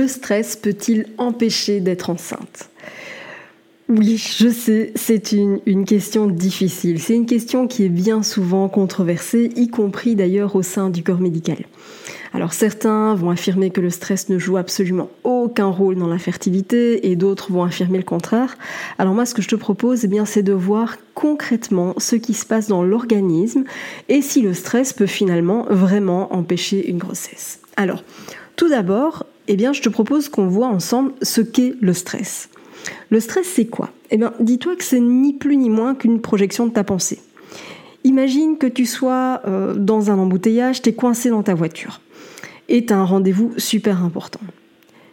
Le stress peut-il empêcher d'être enceinte? Oui, je sais, c'est une, question difficile. C'est une question qui est bien souvent controversée, y compris d'ailleurs au sein du corps médical. Alors certains vont affirmer que le stress ne joue absolument aucun rôle dans la fertilité et d'autres vont affirmer le contraire. Alors moi ce que je te propose eh c'est de voir concrètement ce qui se passe dans l'organisme et si le stress peut finalement vraiment empêcher une grossesse. Alors tout d'abord, eh bien, je te propose qu'on voit ensemble ce qu'est le stress. Le stress, c'est quoi? Eh bien, dis-toi que c'est ni plus ni moins qu'une projection de ta pensée. Imagine que tu sois euh, dans un embouteillage, tu es coincé dans ta voiture et tu as un rendez-vous super important.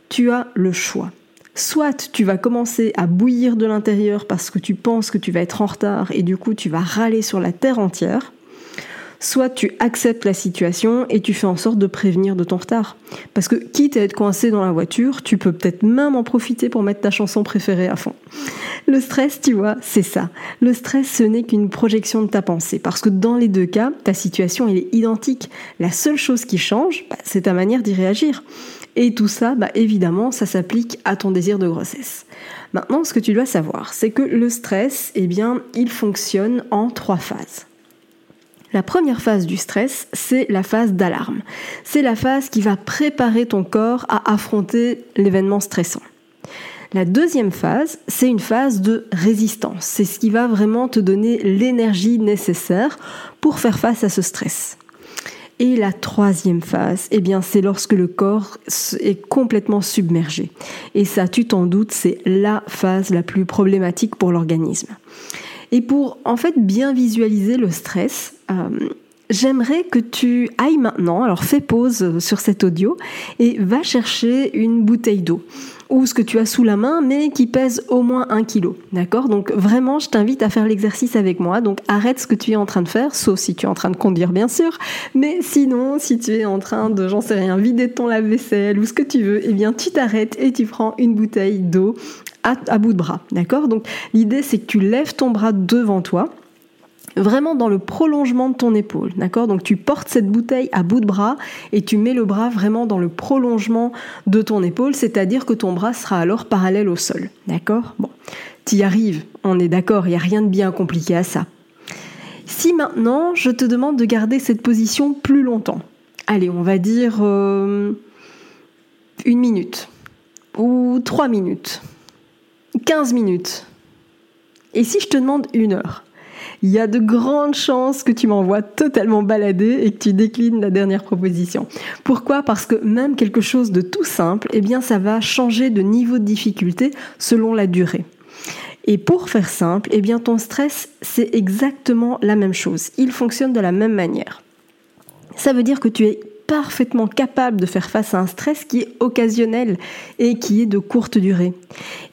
Tu as le choix. Soit tu vas commencer à bouillir de l'intérieur parce que tu penses que tu vas être en retard et du coup tu vas râler sur la terre entière, soit tu acceptes la situation et tu fais en sorte de prévenir de ton retard. Parce que quitte à être coincé dans la voiture, tu peux peut-être même en profiter pour mettre ta chanson préférée à fond. Le stress, tu vois, c'est ça. Le stress, ce n'est qu'une projection de ta pensée. Parce que dans les deux cas, ta situation, elle est identique. La seule chose qui change, bah, c'est ta manière d'y réagir. Et tout ça, bah, évidemment, ça s'applique à ton désir de grossesse. Maintenant, ce que tu dois savoir, c'est que le stress, eh bien, il fonctionne en trois phases. La première phase du stress, c'est la phase d'alarme. C'est la phase qui va préparer ton corps à affronter l'événement stressant. La deuxième phase, c'est une phase de résistance. C'est ce qui va vraiment te donner l'énergie nécessaire pour faire face à ce stress. Et la troisième phase, eh bien, c'est lorsque le corps est complètement submergé. Et ça, tu t'en doutes, c'est la phase la plus problématique pour l'organisme. Et pour en fait bien visualiser le stress, euh, j'aimerais que tu ailles maintenant, alors fais pause sur cet audio et va chercher une bouteille d'eau ou ce que tu as sous la main, mais qui pèse au moins un kilo. D'accord? Donc vraiment, je t'invite à faire l'exercice avec moi. Donc arrête ce que tu es en train de faire, sauf si tu es en train de conduire, bien sûr. Mais sinon, si tu es en train de, j'en sais rien, vider ton lave-vaisselle ou ce que tu veux, eh bien tu t'arrêtes et tu prends une bouteille d'eau à, bout de bras. D'accord? Donc l'idée c'est que tu lèves ton bras devant toi vraiment dans le prolongement de ton épaule, d'accord? Donc tu portes cette bouteille à bout de bras et tu mets le bras vraiment dans le prolongement de ton épaule, c'est-à-dire que ton bras sera alors parallèle au sol, d'accord? Bon, y arrives, on est d'accord, il n'y a rien de bien compliqué à ça. Si maintenant je te demande de garder cette position plus longtemps, allez, on va dire euh, une minute ou trois minutes 15 minutes. Et si je te demande une heure il y a de grandes chances que tu m'envoies totalement balader et que tu déclines la dernière proposition. Pourquoi? Parce que même quelque chose de tout simple, eh bien ça va changer de niveau de difficulté selon la durée. Et pour faire simple, eh bien ton stress, c'est exactement la même chose. Il fonctionne de la même manière. Ça veut dire que tu es parfaitement capable de faire face à un stress qui est occasionnel et qui est de courte durée.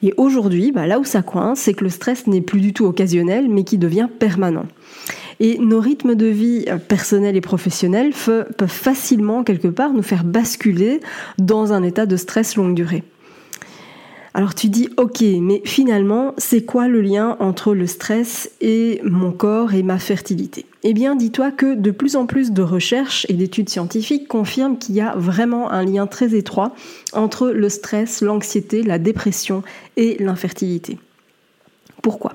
Et aujourd'hui, bah, là où ça coince, c'est que le stress n'est plus du tout occasionnel, mais qui devient permanent. Et nos rythmes de vie euh, personnels et professionnels peuvent facilement, quelque part, nous faire basculer dans un état de stress longue durée. Alors tu dis ok, mais finalement, c'est quoi le lien entre le stress et mon corps et ma fertilité? Eh bien, dis-toi que de plus en plus de recherches et d'études scientifiques confirment qu'il y a vraiment un lien très étroit entre le stress, l'anxiété, la dépression et l'infertilité. Pourquoi?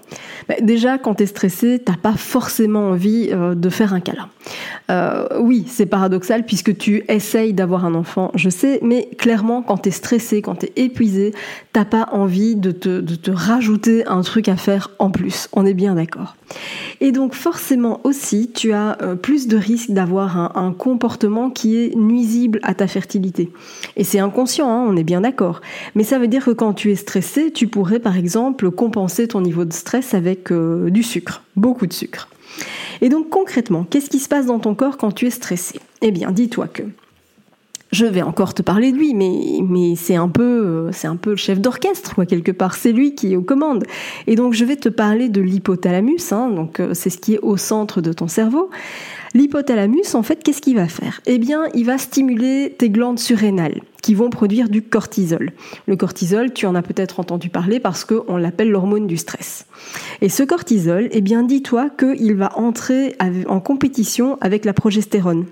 Bah, Déjà, quand tu es stressé, t'as pas forcément envie euh, de faire un câlin. Euh, oui, c'est paradoxal puisque tu essayes d'avoir un enfant, je sais, mais clairement, quand tu es stressé, quand tu es épuisé, t'as pas envie de te, de te rajouter un truc à faire en plus. On est bien d'accord. Et donc forcément aussi, tu as euh, plus de risques d'avoir un, comportement qui est nuisible à ta fertilité. Et c'est inconscient, hein, on est bien d'accord. Mais ça veut dire que quand tu es stressé, tu pourrais par exemple compenser ton niveau de stress avec euh, du sucre, beaucoup de sucre. Et donc concrètement, qu'est-ce qui se passe dans ton corps quand tu es stressé? Eh bien, dis-toi que je vais encore te parler de lui, mais, mais c'est un peu, c'est un peu le chef d'orchestre, quoi, quelque part. C'est lui qui est aux commandes. Et donc, je vais te parler de l'hypothalamus, hein, donc euh, c'est ce qui est au centre de ton cerveau. L'hypothalamus, en fait, qu'est-ce qu'il va faire? Eh bien, il va stimuler tes glandes surrénales qui vont produire du cortisol. Le cortisol, tu en as peut-être entendu parler parce qu'on l'appelle l'hormone du stress. Et ce cortisol, eh bien, dis-toi qu'il va entrer en compétition avec la progestérone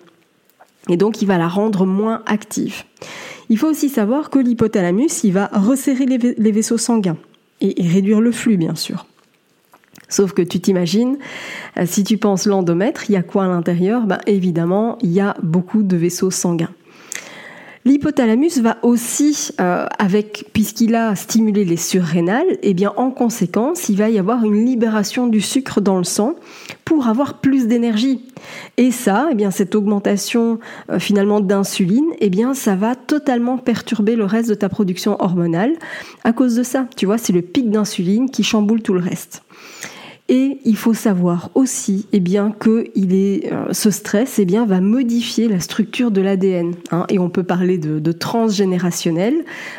et donc il va la rendre moins active. Il faut aussi savoir que l'hypothalamus, il va resserrer les, vaisseaux sanguins et, réduire le flux, bien sûr. Sauf que tu t'imagines, euh, si tu penses l'endomètre, il y a quoi à l'intérieur? Ben, Évidemment, il y a beaucoup de vaisseaux sanguins. L'hypothalamus va aussi, euh, avec puisqu'il a stimulé les surrénales, eh bien en conséquence, il va y avoir une libération du sucre dans le sang pour avoir plus d'énergie. Et ça, eh bien cette augmentation euh, finalement d'insuline, eh bien ça va totalement perturber le reste de ta production hormonale à cause de ça. Tu vois, c'est le pic d'insuline qui chamboule tout le reste. Et il faut savoir aussi eh bien, que il est, euh, ce stress eh bien, va modifier la structure de l'ADN. Hein, et on peut parler de, transgénérationnel,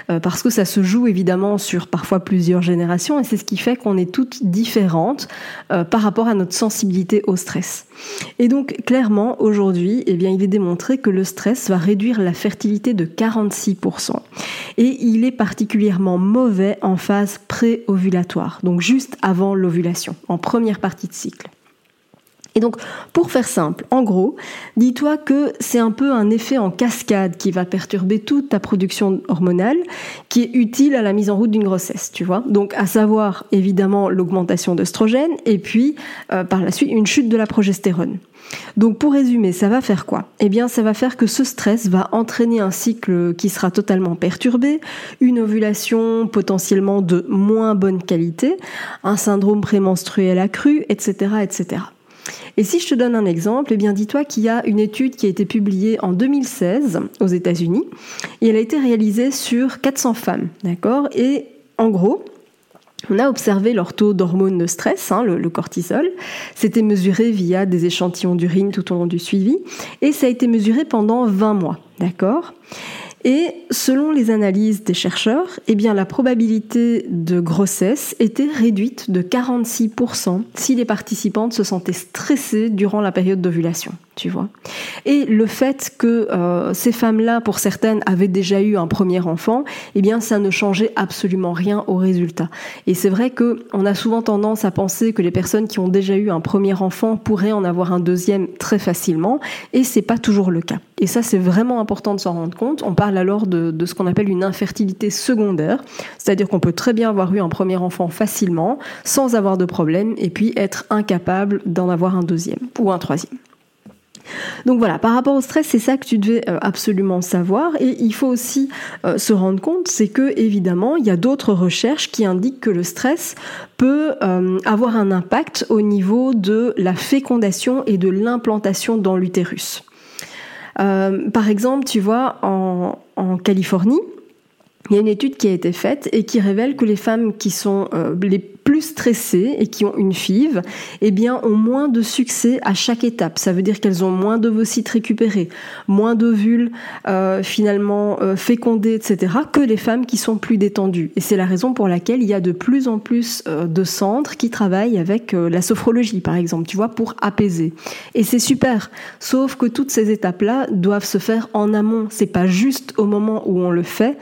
euh, parce que ça se joue évidemment sur parfois plusieurs générations, et c'est ce qui fait qu'on est toutes différentes euh, par rapport à notre sensibilité au stress. Et donc clairement, aujourd'hui, eh bien, il est démontré que le stress va réduire la fertilité de 46%. Et il est particulièrement mauvais en phase pré-ovulatoire, donc juste avant l'ovulation, première partie de cycle. Et donc, pour faire simple, en gros, dis-toi que c'est un peu un effet en cascade qui va perturber toute ta production hormonale, qui est utile à la mise en route d'une grossesse, tu vois. Donc, à savoir, évidemment, l'augmentation d'œstrogène, et puis, euh, par la suite, une chute de la progestérone. Donc pour résumer, ça va faire quoi? Eh bien, ça va faire que ce stress va entraîner un cycle qui sera totalement perturbé, une ovulation potentiellement de moins bonne qualité, un syndrome prémenstruel accru, etc., etc. Et si je te donne un exemple, eh dis-toi qu'il y a une étude qui a été publiée en 2016 aux États-Unis et elle a été réalisée sur 400 femmes, d'accord? Et en gros, on a observé leur taux d'hormone de stress, hein, le, cortisol. C'était mesuré via des échantillons d'urine tout au long du suivi. Et ça a été mesuré pendant 20 mois. D'accord? Et selon les analyses des chercheurs, eh bien la probabilité de grossesse était réduite de 46% si les participantes se sentaient stressées durant la période d'ovulation tu vois. Et le fait que euh, ces femmes-là, pour certaines, avaient déjà eu un premier enfant, eh bien, ça ne changeait absolument rien au résultat. Et c'est vrai que on a souvent tendance à penser que les personnes qui ont déjà eu un premier enfant pourraient en avoir un deuxième très facilement, et c'est pas toujours le cas. Et ça, c'est vraiment important de s'en rendre compte. On parle alors de, ce qu'on appelle une infertilité secondaire, c'est-à-dire qu'on peut très bien avoir eu un premier enfant facilement, sans avoir de problème, et puis être incapable d'en avoir un deuxième ou un troisième. Donc voilà, par rapport au stress, c'est ça que tu devais euh, absolument savoir. Et il faut aussi euh, se rendre compte, c'est que évidemment, il y a d'autres recherches qui indiquent que le stress peut euh, avoir un impact au niveau de la fécondation et de l'implantation dans l'utérus. Par exemple, tu vois, en, Californie, il y a une étude qui a été faite et qui révèle que les femmes qui sont les plus stressées et qui ont une FIV, eh bien, ont moins de succès à chaque étape. Ça veut dire qu'elles ont moins d'ovocytes récupérés, moins d'ovules euh, finalement euh, fécondés, etc., que les femmes qui sont plus détendues. Et c'est la raison pour laquelle il y a de plus en plus euh, de centres qui travaillent avec la sophrologie, par exemple, tu vois, pour apaiser. Et c'est super. Sauf que toutes ces étapes-là doivent se faire en amont. C'est pas juste au moment où on le fait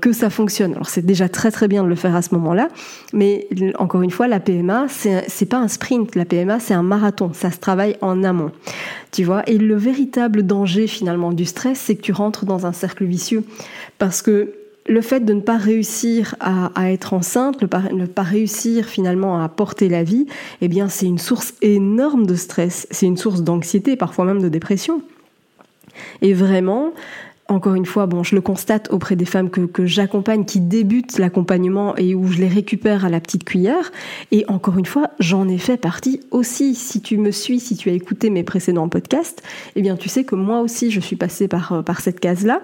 que ça fonctionne. Alors c'est déjà très très bien de le faire à ce moment-là, mais encore une fois, la PMA, c'est pas un sprint. La PMA, c'est un marathon. Ça se travaille en amont. Tu vois? Et le véritable danger, finalement, du stress, c'est que tu rentres dans un cercle vicieux. Parce que le fait de ne pas réussir à, être enceinte, ne pas réussir finalement à porter la vie, eh bien, c'est une source énorme de stress. C'est une source d'anxiété, parfois même de dépression. Et vraiment, encore une fois, bon, je le constate auprès des femmes que, que j'accompagne, qui débutent l'accompagnement et où je les récupère à la petite cuillère. Et encore une fois, j'en ai fait partie aussi. Si tu me suis, si tu as écouté mes précédents podcasts, eh bien, tu sais que moi aussi, je suis passée par, euh, par cette case-là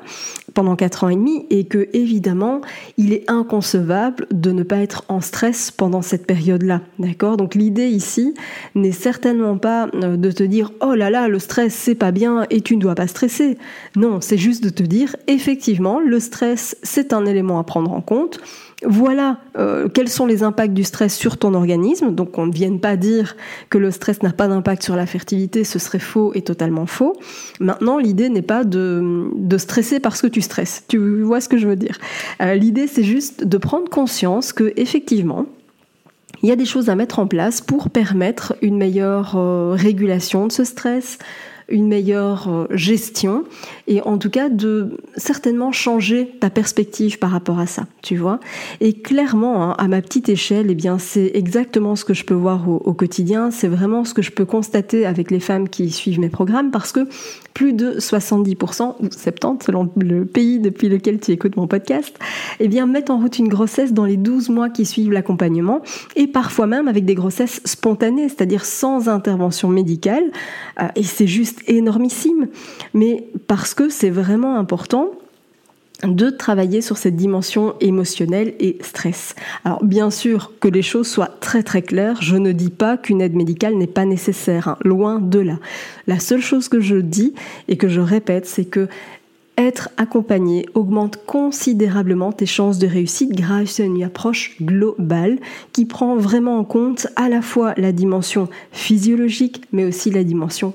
pendant quatre ans et demi et que, évidemment, il est inconcevable de ne pas être en stress pendant cette période-là. D'accord? Donc, l'idée ici n'est certainement pas euh, de te dire, oh là là, le stress, c'est pas bien et tu ne dois pas stresser. Non, c'est juste de te dire, effectivement, le stress, c'est un élément à prendre en compte. Voilà euh, quels sont les impacts du stress sur ton organisme. Donc on ne vienne pas dire que le stress n'a pas d'impact sur la fertilité, ce serait faux et totalement faux. Maintenant, l'idée n'est pas de, de, stresser parce que tu stresses. Tu vois ce que je veux dire. Euh, l'idée, c'est juste de prendre conscience que effectivement, il y a des choses à mettre en place pour permettre une meilleure euh, régulation de ce stress, une meilleure euh, gestion et en tout cas de certainement changer ta perspective par rapport à ça, tu vois. Et clairement, hein, à ma petite échelle, eh bien c'est exactement ce que je peux voir au, quotidien, c'est vraiment ce que je peux constater avec les femmes qui suivent mes programmes parce que plus de 70% ou 70 selon le pays depuis lequel tu écoutes mon podcast, eh bien mettent en route une grossesse dans les 12 mois qui suivent l'accompagnement et parfois même avec des grossesses spontanées, c'est-à-dire sans intervention médicale. Euh, et c'est juste énormissime. Mais parce que c'est vraiment important de travailler sur cette dimension émotionnelle et stress. Alors bien sûr que les choses soient très très claires, je ne dis pas qu'une aide médicale n'est pas nécessaire, hein, loin de là. La seule chose que je dis et que je répète, c'est que être accompagné augmente considérablement tes chances de réussite grâce à une approche globale qui prend vraiment en compte à la fois la dimension physiologique mais aussi la dimension